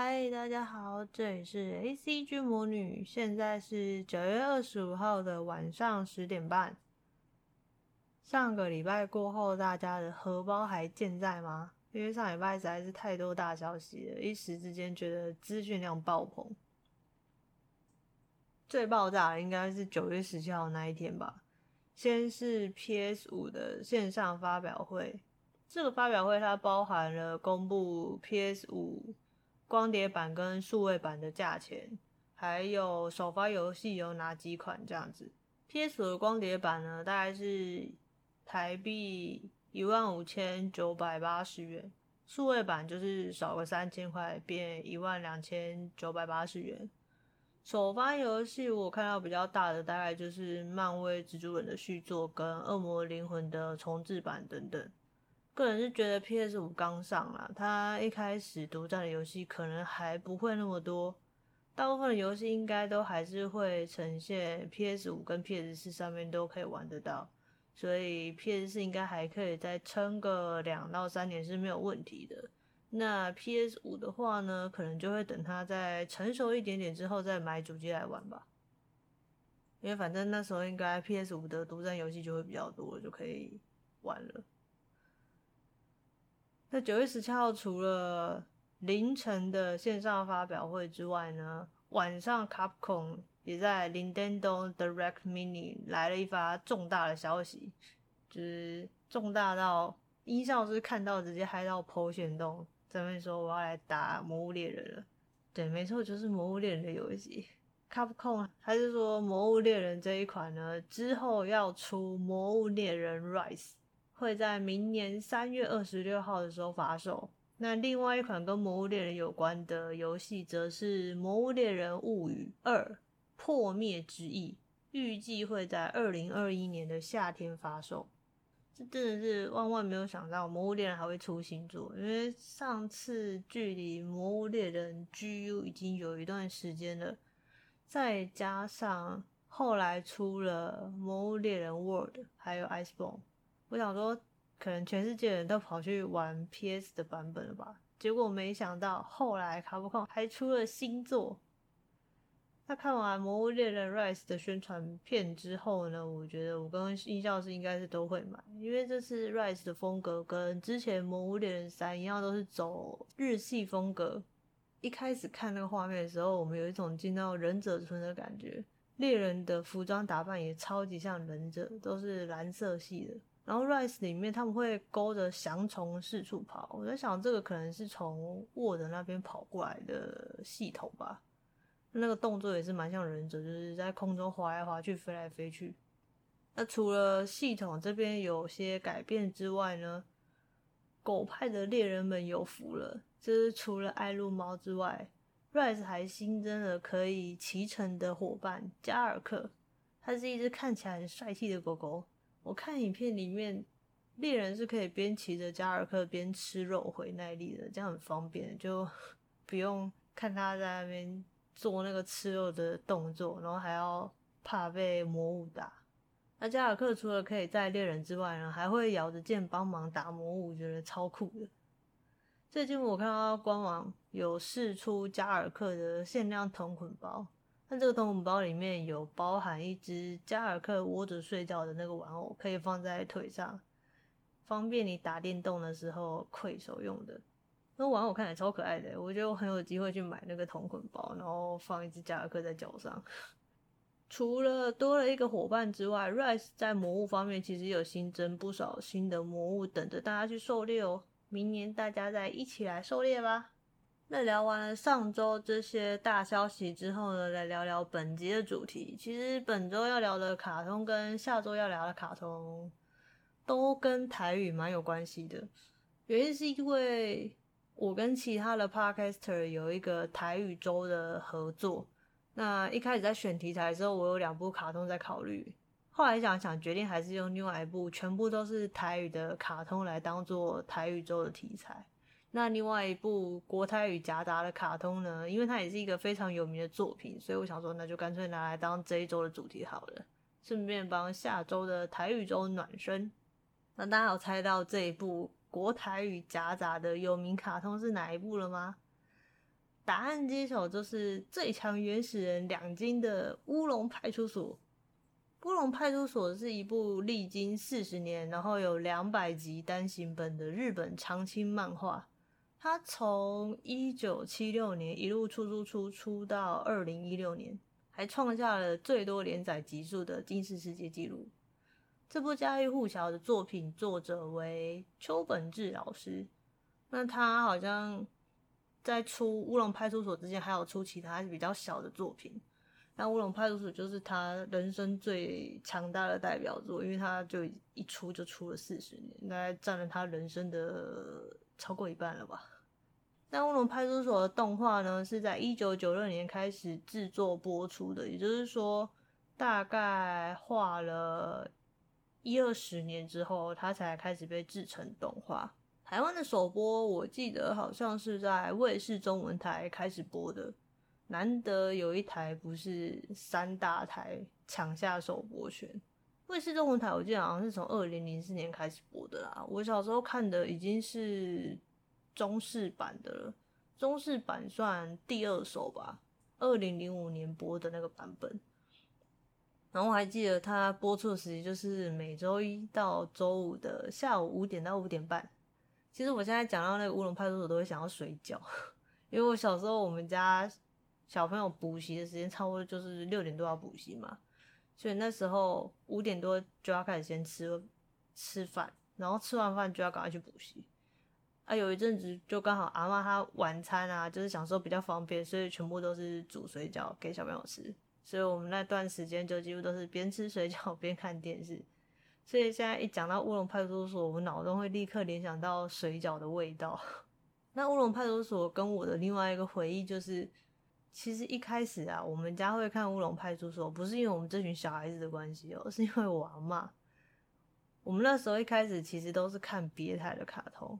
嗨，大家好，这里是 ACG 魔女，现在是九月二十五号的晚上十点半。上个礼拜过后，大家的荷包还健在吗？因为上礼拜实在是太多大消息了，一时之间觉得资讯量爆棚。最爆炸的应该是九月十七号那一天吧。先是 PS 五的线上发表会，这个发表会它包含了公布 PS 五。光碟版跟数位版的价钱，还有首发游戏有哪几款这样子？PS 的光碟版呢，大概是台币一万五千九百八十元，数位版就是少个三千块，变一万两千九百八十元。首发游戏我看到比较大的，大概就是漫威蜘蛛人的续作跟恶魔灵魂的重制版等等。个人是觉得 PS 五刚上啦，它一开始独占的游戏可能还不会那么多，大部分的游戏应该都还是会呈现 PS 五跟 PS 四上面都可以玩得到，所以 PS 四应该还可以再撑个两到三年是没有问题的。那 PS 五的话呢，可能就会等它再成熟一点点之后再买主机来玩吧，因为反正那时候应该 PS 五的独占游戏就会比较多，就可以玩了。那九月十七号，除了凌晨的线上发表会之外呢，晚上 Capcom 也在 Nintendo Direct Mini 来了一发重大的消息，就是重大到音效是看到直接嗨到 PO 限动，这边说我要来打《魔物猎人》了。对，没错，就是《魔物猎人》的游戏。Capcom 还是说《魔物猎人》这一款呢，之后要出《魔物猎人 Rise》。会在明年三月二十六号的时候发售。那另外一款跟《魔物猎人》有关的游戏，则是《魔物猎人物语二：破灭之翼》，预计会在二零二一年的夏天发售。这真的是万万没有想到，《魔物猎人》还会出新作，因为上次距离《魔物猎人》GU 已经有一段时间了，再加上后来出了《魔物猎人 World》还有《Iceborne》。我想说，可能全世界人都跑去玩 PS 的版本了吧？结果没想到，后来卡普空还出了新作。那看完《魔物猎人 Rise》的宣传片之后呢，我觉得我跟音效师应该是都会买，因为这次 Rise 的风格跟之前《魔物猎人三》一样，都是走日系风格。一开始看那个画面的时候，我们有一种进到忍者村的感觉。猎人的服装打扮也超级像忍者，都是蓝色系的。然后 Rise 里面他们会勾着翔虫四处跑，我在想这个可能是从 Word 那边跑过来的系统吧。那个动作也是蛮像忍者，就是在空中滑来滑去、飞来飞去。那除了系统这边有些改变之外呢，狗派的猎人们有福了，就是除了爱露猫之外，Rise 还新增了可以骑乘的伙伴加尔克，它是一只看起来很帅气的狗狗。我看影片里面，猎人是可以边骑着加尔克边吃肉回耐力的，这样很方便，就 不用看他在那边做那个吃肉的动作，然后还要怕被魔物打。那加尔克除了可以在猎人之外呢，还会咬着剑帮忙打魔物，我觉得超酷的。最近我看到官网有试出加尔克的限量同捆包。那这个同捆包里面有包含一只加尔克窝着睡觉的那个玩偶，可以放在腿上，方便你打电动的时候窥手用的。那玩偶看起来超可爱的，我觉得我很有机会去买那个同捆包，然后放一只加尔克在脚上。除了多了一个伙伴之外，Rise 在魔物方面其实有新增不少新的魔物，等着大家去狩猎哦。明年大家再一起来狩猎吧。那聊完了上周这些大消息之后呢，来聊聊本集的主题。其实本周要聊的卡通跟下周要聊的卡通都跟台语蛮有关系的。原因是因为我跟其他的 podcaster 有一个台语周的合作。那一开始在选题材的时候，我有两部卡通在考虑，后来想想决定还是用另外一部全部都是台语的卡通来当做台语周的题材。那另外一部国台语夹杂的卡通呢，因为它也是一个非常有名的作品，所以我想说，那就干脆拿来当这一周的主题好了，顺便帮下周的台语周暖身。那大家有猜到这一部国台语夹杂的有名卡通是哪一部了吗？答案揭晓就是最强原始人两金的乌龙派出所。乌龙派出所是一部历经四十年，然后有两百集单行本的日本长青漫画。他从一九七六年一路出出出出到二零一六年，还创下了最多连载集数的金氏世界纪录。这部家喻户晓的作品作者为秋本志老师。那他好像在出《乌龙派出所》之前，还有出其他比较小的作品。那《乌龙派出所》就是他人生最强大的代表作，因为他就一出就出了四十年，大概占了他人生的超过一半了吧。那《乌龙派出所》的动画呢，是在一九九六年开始制作播出的，也就是说，大概画了。一二十年之后，它才开始被制成动画。台湾的首播，我记得好像是在卫视中文台开始播的。难得有一台不是三大台抢下首播权。卫视中文台，我记得好像是从二零零四年开始播的啦。我小时候看的已经是中视版的了，中视版算第二首吧，二零零五年播的那个版本。然后我还记得它播出的时间就是每周一到周五的下午五点到五点半。其实我现在讲到那个乌龙派出所，都会想要睡觉，因为我小时候我们家小朋友补习的时间差不多就是六点多要补习嘛，所以那时候五点多就要开始先吃吃饭，然后吃完饭就要赶快去补习。啊，有一阵子就刚好阿妈她晚餐啊，就是想说比较方便，所以全部都是煮水饺给小朋友吃。所以我们那段时间就几乎都是边吃水饺边看电视，所以现在一讲到乌龙派出所，我脑中会立刻联想到水饺的味道。那乌龙派出所跟我的另外一个回忆就是，其实一开始啊，我们家会看乌龙派出所，不是因为我们这群小孩子的关系哦，是因为我阿嬷。我们那时候一开始其实都是看别台的卡通，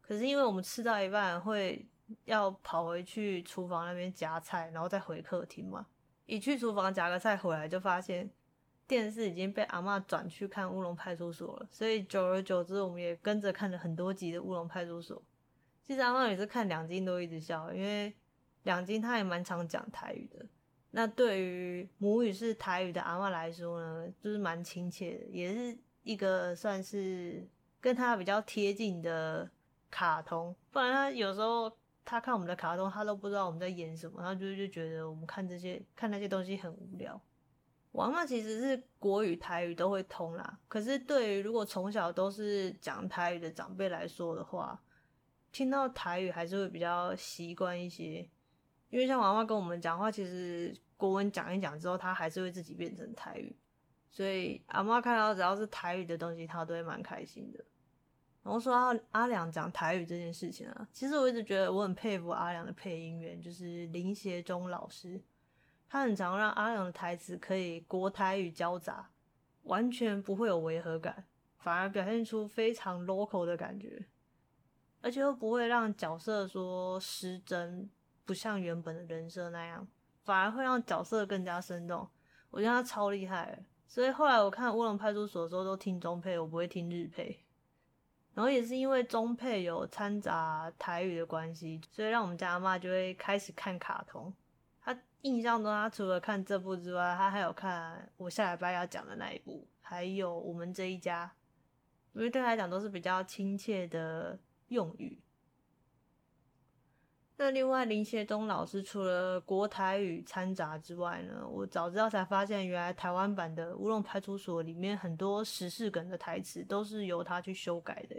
可是因为我们吃到一半会要跑回去厨房那边夹菜，然后再回客厅嘛。一去厨房夹个菜回来，就发现电视已经被阿妈转去看《乌龙派出所》了。所以久而久之，我们也跟着看了很多集的《乌龙派出所》。其实阿妈也是看两集都一直笑，因为两金他也蛮常讲台语的。那对于母语是台语的阿嬷来说呢，就是蛮亲切的，也是一个算是跟他比较贴近的卡通。不然他有时候。他看我们的卡通，他都不知道我们在演什么，他就就觉得我们看这些看那些东西很无聊。我阿嬷其实是国语台语都会通啦，可是对于如果从小都是讲台语的长辈来说的话，听到台语还是会比较习惯一些。因为像我阿嬷跟我们讲话，其实国文讲一讲之后，他还是会自己变成台语，所以阿妈看到只要是台语的东西，她都会蛮开心的。然后说到阿良讲台语这件事情啊，其实我一直觉得我很佩服阿良的配音员，就是林协忠老师，他很常让阿良的台词可以国台语交杂，完全不会有违和感，反而表现出非常 local 的感觉，而且又不会让角色说失真，不像原本的人设那样，反而会让角色更加生动。我觉得他超厉害，所以后来我看《乌龙派出所》的时候都听中配，我不会听日配。然后也是因为中配有掺杂台语的关系，所以让我们家阿嬷就会开始看卡通。她印象中，她除了看这部之外，她还有看我下礼拜要讲的那一部，还有我们这一家，因为对她来讲都是比较亲切的用语。那另外林协忠老师除了国台语掺杂之外呢，我早知道才发现，原来台湾版的《乌龙派出所》里面很多时事梗的台词都是由他去修改的。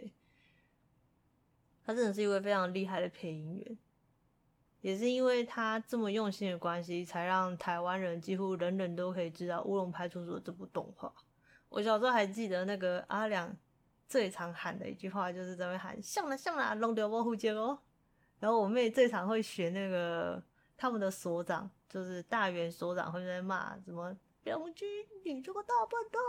他真的是一位非常厉害的配音员，也是因为他这么用心的关系，才让台湾人几乎人人都可以知道《乌龙派出所》这部动画。我小时候还记得那个阿良最常喊的一句话，就是在那喊“像啦像啦，弄掉我护肩哦”。然后我妹最常会学那个他们的所长，就是大元所长，会在骂什么“梁军，你这个大笨蛋”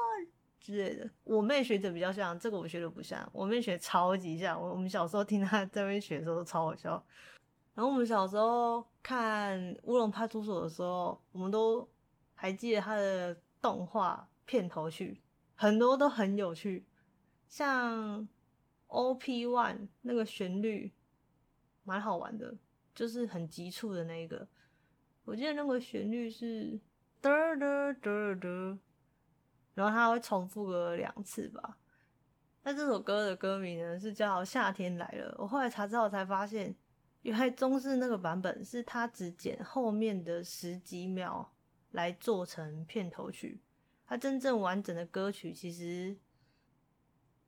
之类的。我妹学的比较像，这个我学的不像。我妹学超级像，我我们小时候听她在那边学的时候都超好笑。然后我们小时候看《乌龙派出所》的时候，我们都还记得他的动画片头曲，很多都很有趣，像 OP One 那个旋律。蛮好玩的，就是很急促的那一个。我记得那个旋律是嘚嘚嘚嘚，然后它会重复个两次吧。那这首歌的歌名呢是叫《夏天来了》。我后来查之后才发现，原来中式那个版本是他只剪后面的十几秒来做成片头曲。它真正完整的歌曲其实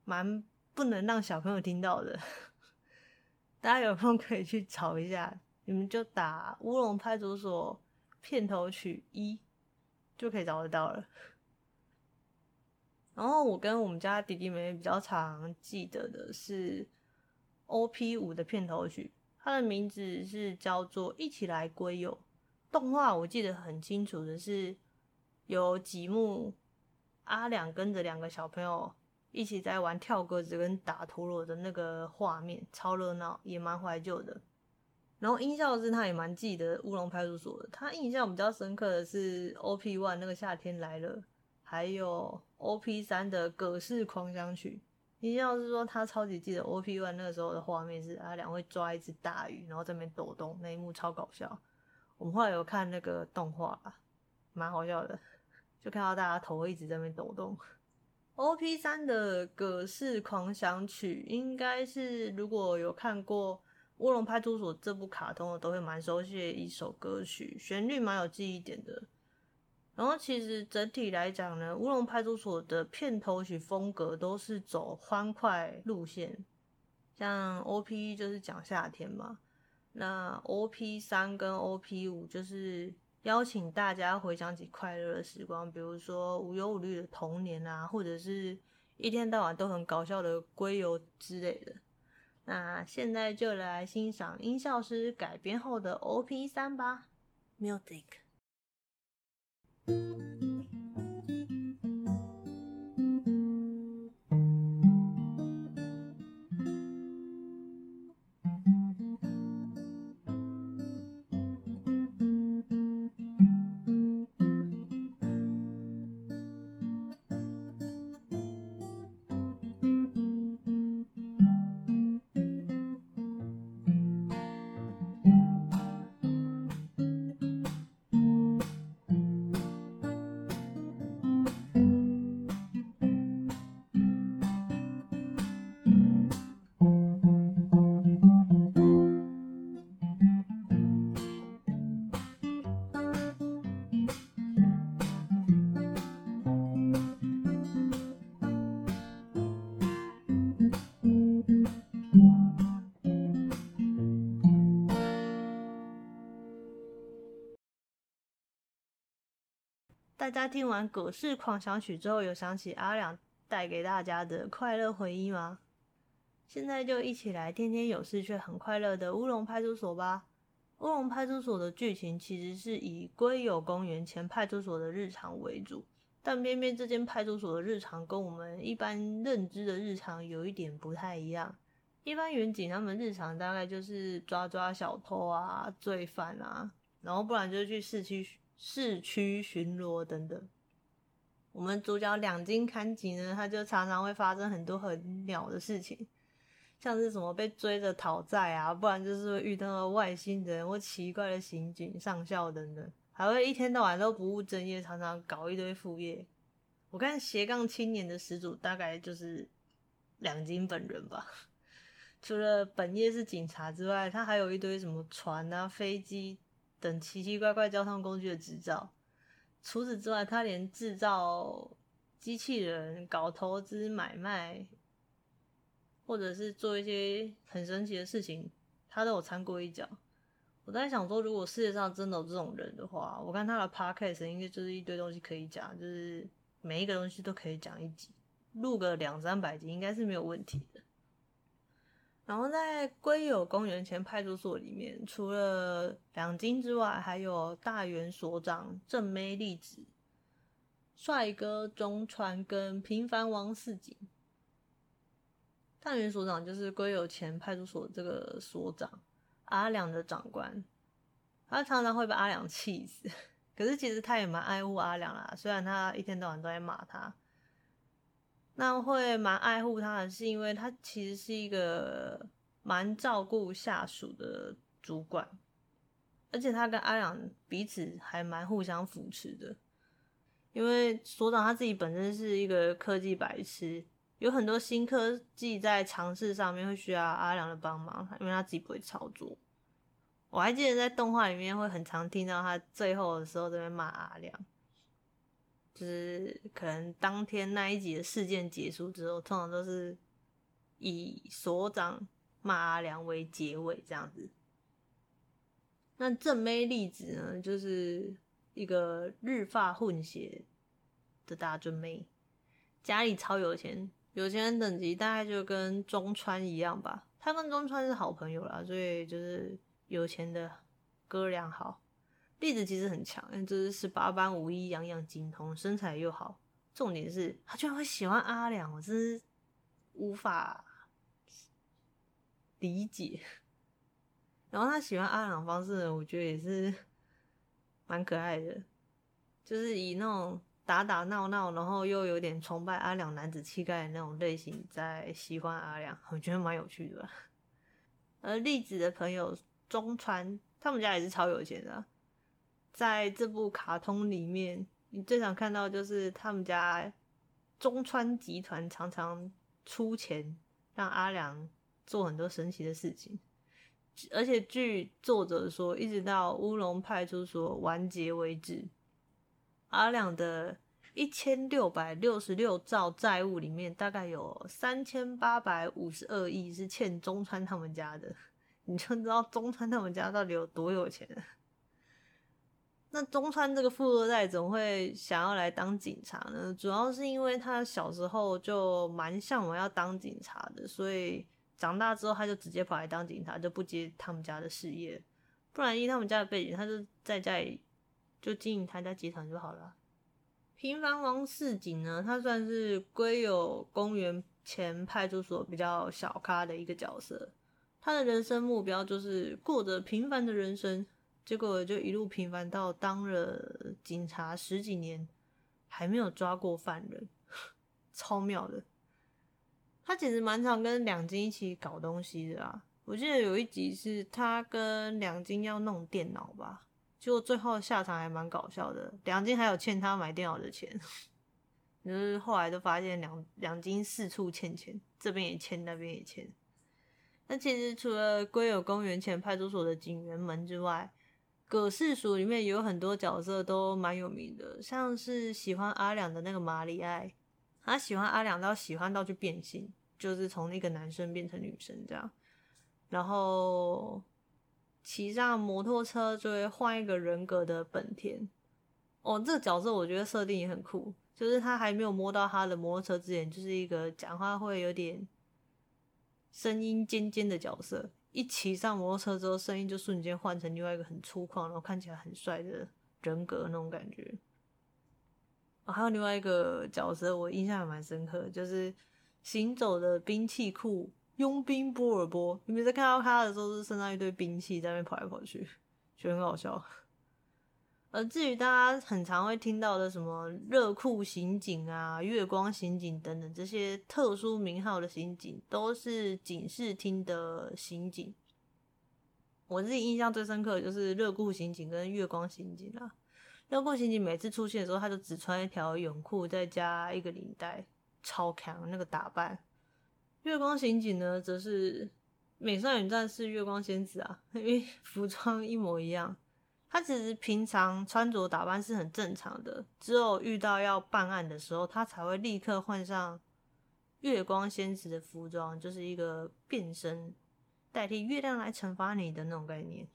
蛮不能让小朋友听到的。大家有空可以去找一下，你们就打《乌龙派出所》片头曲一就可以找得到了。然后我跟我们家弟弟妹妹比较常记得的是 OP 五的片头曲，它的名字是叫做《一起来归友》。动画我记得很清楚的是有几幕阿良跟着两个小朋友。一起在玩跳格子跟打陀螺的那个画面，超热闹，也蛮怀旧的。然后音效是他也蛮记得乌龙派出所的。他印象比较深刻的是 OP One 那个夏天来了，还有 OP 三的葛饰狂想曲。印象是说他超级记得 OP One 那个时候的画面是他俩会抓一只大鱼，然后在那边抖动，那一幕超搞笑。我们后来有看那个动画，蛮好笑的，就看到大家头一直在那边抖动。OP 三的《葛饰狂想曲》应该是如果有看过《乌龙派出所》这部卡通的，都会蛮熟悉的一首歌曲，旋律蛮有记忆点的。然后其实整体来讲呢，《乌龙派出所》的片头曲风格都是走欢快路线，像 OP 就是讲夏天嘛，那 OP 三跟 OP 五就是。邀请大家回想起快乐的时光，比如说无忧无虑的童年啊，或者是一天到晚都很搞笑的龟游之类的。那现在就来欣赏音效师改编后的 OP 三吧，Music。大家听完《葛氏狂想曲》之后，有想起阿良带给大家的快乐回忆吗？现在就一起来天天有事却很快乐的乌龙派出所吧。乌龙派出所的剧情其实是以龟友公园前派出所的日常为主，但偏偏这间派出所的日常跟我们一般认知的日常有一点不太一样。一般员警他们日常大概就是抓抓小偷啊、罪犯啊，然后不然就是去市区。市区巡逻等等，我们主角两津勘吉呢，他就常常会发生很多很鸟的事情，像是什么被追着讨债啊，不然就是会遇到外星人或奇怪的刑警上校等等，还会一天到晚都不务正业，常常搞一堆副业。我看斜杠青年的始祖大概就是两津本人吧，除了本业是警察之外，他还有一堆什么船啊、飞机。等奇奇怪怪交通工具的执照，除此之外，他连制造机器人、搞投资买卖，或者是做一些很神奇的事情，他都有掺过一脚。我在想说，如果世界上真的有这种人的话，我看他的 podcast 应该就是一堆东西可以讲，就是每一个东西都可以讲一集，录个两三百集应该是没有问题的。然后在龟友公园前派出所里面，除了两津之外，还有大原所长正妹丽子、帅哥中川跟平凡王四井。大原所长就是龟友前派出所这个所长，阿良的长官。他常常会把阿良气死，可是其实他也蛮爱护阿良啦，虽然他一天到晚都在骂他。那会蛮爱护他的是因为他其实是一个蛮照顾下属的主管，而且他跟阿良彼此还蛮互相扶持的，因为所长他自己本身是一个科技白痴，有很多新科技在尝试上面会需要阿良的帮忙，因为他自己不会操作。我还记得在动画里面会很常听到他最后的时候在那骂阿良。就是可能当天那一集的事件结束之后，通常都是以所长骂阿良为结尾这样子。那正妹例子呢，就是一个日发混血的大正妹，家里超有钱，有钱人等级大概就跟中川一样吧。他跟中川是好朋友啦，所以就是有钱的哥俩好。栗子其实很强，就是十八般武艺样样精通，身材又好。重点是他居然会喜欢阿良，我真是无法理解。然后他喜欢阿良的方式呢，我觉得也是蛮可爱的，就是以那种打打闹闹，然后又有点崇拜阿良男子气概的那种类型在喜欢阿良，我觉得蛮有趣的。而栗子的朋友中川，他们家也是超有钱的。在这部卡通里面，你最常看到就是他们家中川集团常常出钱让阿良做很多神奇的事情，而且据作者说，一直到乌龙派出所完结为止，阿良的一千六百六十六兆债务里面，大概有三千八百五十二亿是欠中川他们家的，你就知道中川他们家到底有多有钱。那中川这个富二代怎么会想要来当警察呢？主要是因为他小时候就蛮向往要当警察的，所以长大之后他就直接跑来当警察，就不接他们家的事业。不然依他们家的背景，他就在家里就经营他家集团就好了。平凡王市井呢，他算是龟有公园前派出所比较小咖的一个角色，他的人生目标就是过着平凡的人生。结果就一路平凡到当了警察十几年，还没有抓过犯人，超妙的。他其实蛮常跟两金一起搞东西的啊。我记得有一集是他跟两金要弄电脑吧，结果最后下场还蛮搞笑的。两金还有欠他买电脑的钱，就是后来都发现两两金四处欠钱，这边也欠，那边也欠。那其实除了龟有公园前派出所的警员们之外，葛饰署里面有很多角色都蛮有名的，像是喜欢阿良的那个玛里爱，他喜欢阿良到喜欢到去变性，就是从一个男生变成女生这样，然后骑上摩托车就会换一个人格的本田。哦，这个角色我觉得设定也很酷，就是他还没有摸到他的摩托车之前，就是一个讲话会有点声音尖尖的角色。一骑上摩托车之后，声音就瞬间换成另外一个很粗犷，然后看起来很帅的人格那种感觉。哦，还有另外一个角色，我印象还蛮深刻，就是行走的兵器库佣兵波尔波。你们在看到他的时候，是身上一堆兵器在那边跑来跑去，就很好笑。而至于大家很常会听到的什么热裤刑警啊、月光刑警等等这些特殊名号的刑警，都是警视厅的刑警。我自己印象最深刻的就是热裤刑警跟月光刑警啊。热裤刑警每次出现的时候，他就只穿一条泳裤，再加一个领带，超强那个打扮。月光刑警呢，则是美少女战士月光仙子啊，因为 服装一模一样。他其实平常穿着打扮是很正常的，只有遇到要办案的时候，他才会立刻换上月光仙子的服装，就是一个变身，代替月亮来惩罚你的那种概念。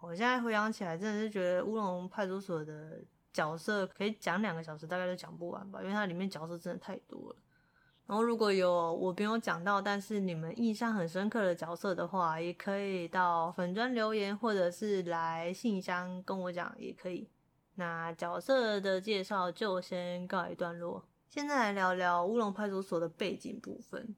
我现在回想起来，真的是觉得乌龙派出所的角色可以讲两个小时，大概都讲不完吧，因为它里面角色真的太多了。然后如果有我没有讲到，但是你们印象很深刻的角色的话，也可以到粉专留言，或者是来信箱跟我讲也可以。那角色的介绍就先告一段落，现在来聊聊乌龙派出所的背景部分。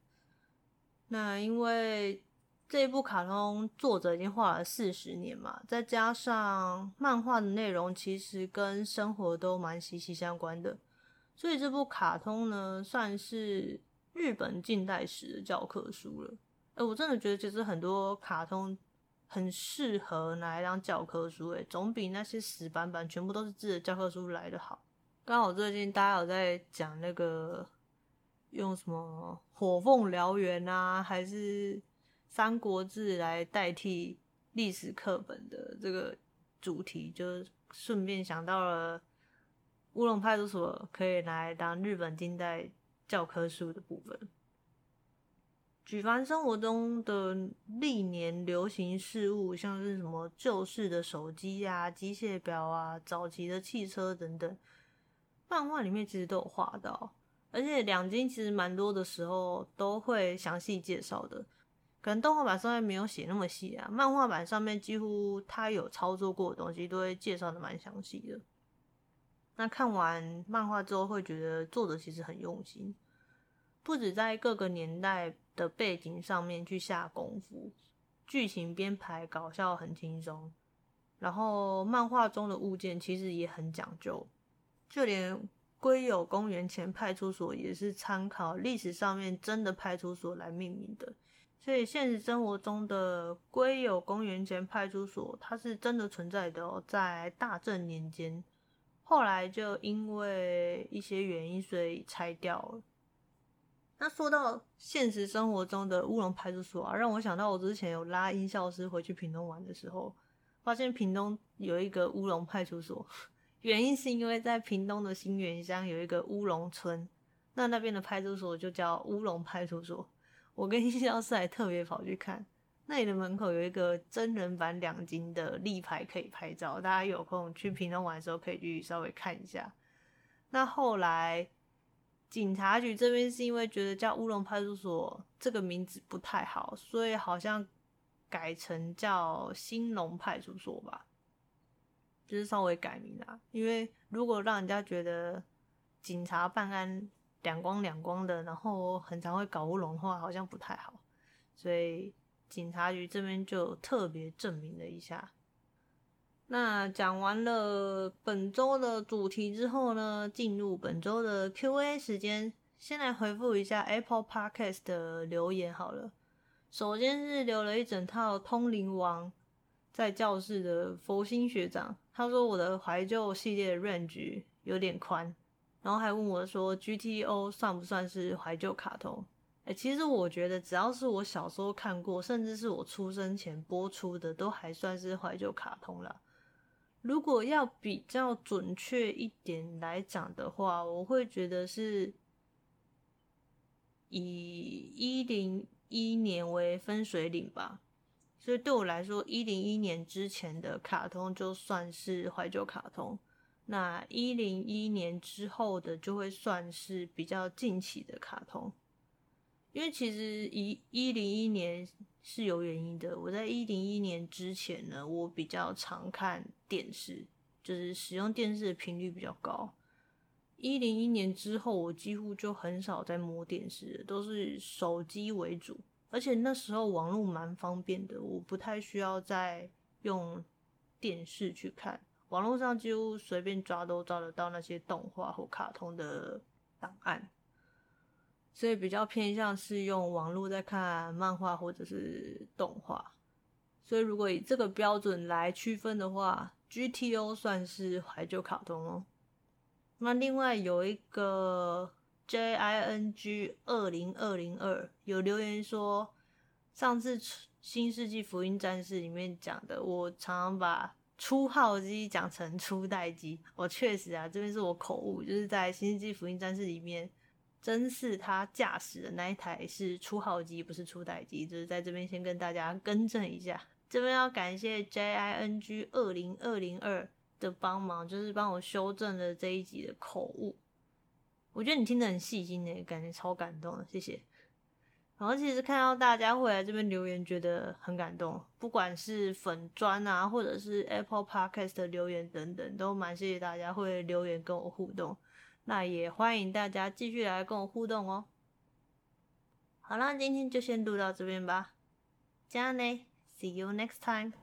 那因为这一部卡通作者已经画了四十年嘛，再加上漫画的内容其实跟生活都蛮息息相关的。所以这部卡通呢，算是日本近代史的教科书了。哎，我真的觉得，其实很多卡通很适合拿来当教科书，诶，总比那些死板板全部都是字的教科书来得好。刚好最近大家有在讲那个用什么火凤燎原啊，还是三国志来代替历史课本的这个主题，就顺便想到了乌龙派出所可以拿来当日本近代教科书的部分。举凡生活中的历年流行事物，像是什么旧式的手机啊、机械表啊、早期的汽车等等，漫画里面其实都有画到。而且两金其实蛮多的时候都会详细介绍的，可能动画版上面没有写那么细啊，漫画版上面几乎他有操作过的东西都会介绍的蛮详细的。那看完漫画之后，会觉得作者其实很用心，不止在各个年代。的背景上面去下功夫，剧情编排搞笑很轻松，然后漫画中的物件其实也很讲究，就连龟有公园前派出所也是参考历史上面真的派出所来命名的，所以现实生活中的龟有公园前派出所它是真的存在的哦，在大正年间，后来就因为一些原因所以拆掉了。那说到现实生活中的乌龙派出所啊，让我想到我之前有拉音效师回去屏东玩的时候，发现屏东有一个乌龙派出所，原因是因为在屏东的新园乡有一个乌龙村，那那边的派出所就叫乌龙派出所。我跟音效师还特别跑去看，那里的门口有一个真人版两金的立牌可以拍照，大家有空去屏东玩的时候可以去稍微看一下。那后来。警察局这边是因为觉得叫乌龙派出所这个名字不太好，所以好像改成叫兴隆派出所吧，就是稍微改名啦。因为如果让人家觉得警察办案两光两光的，然后很常会搞乌龙的话，好像不太好，所以警察局这边就特别证明了一下。那讲完了本周的主题之后呢，进入本周的 Q&A 时间。先来回复一下 Apple Podcast 的留言好了。首先是留了一整套《通灵王》在教室的佛心学长，他说我的怀旧系列的 range 有点宽，然后还问我说 GTO 算不算是怀旧卡通？欸，其实我觉得只要是我小时候看过，甚至是我出生前播出的，都还算是怀旧卡通啦。如果要比较准确一点来讲的话，我会觉得是以一零一年为分水岭吧。所以对我来说，一零一年之前的卡通就算是怀旧卡通，那一零一年之后的就会算是比较近期的卡通。因为其实一一零一年。是有原因的。我在一零一年之前呢，我比较常看电视，就是使用电视的频率比较高。一零一年之后，我几乎就很少在摸电视，都是手机为主。而且那时候网络蛮方便的，我不太需要再用电视去看，网络上几乎随便抓都抓得到那些动画或卡通的档案。所以比较偏向是用网络在看漫画或者是动画，所以如果以这个标准来区分的话，GTO 算是怀旧卡通哦。那另外有一个 JING 二零二零二有留言说，上次《新世纪福音战士》里面讲的，我常常把初号机讲成初代机，我确实啊，这边是我口误，就是在《新世纪福音战士》里面。真是他驾驶的那一台是初号机，不是初代机，就是在这边先跟大家更正一下。这边要感谢 JING 二零二零二的帮忙，就是帮我修正了这一集的口误。我觉得你听得很细心诶，感觉超感动的，谢谢。然后其实看到大家会来这边留言，觉得很感动，不管是粉砖啊，或者是 Apple Podcast 的留言等等，都蛮谢谢大家会留言跟我互动。那也欢迎大家继续来跟我互动哦。好啦，今天就先录到这边吧。加呢，See you next time。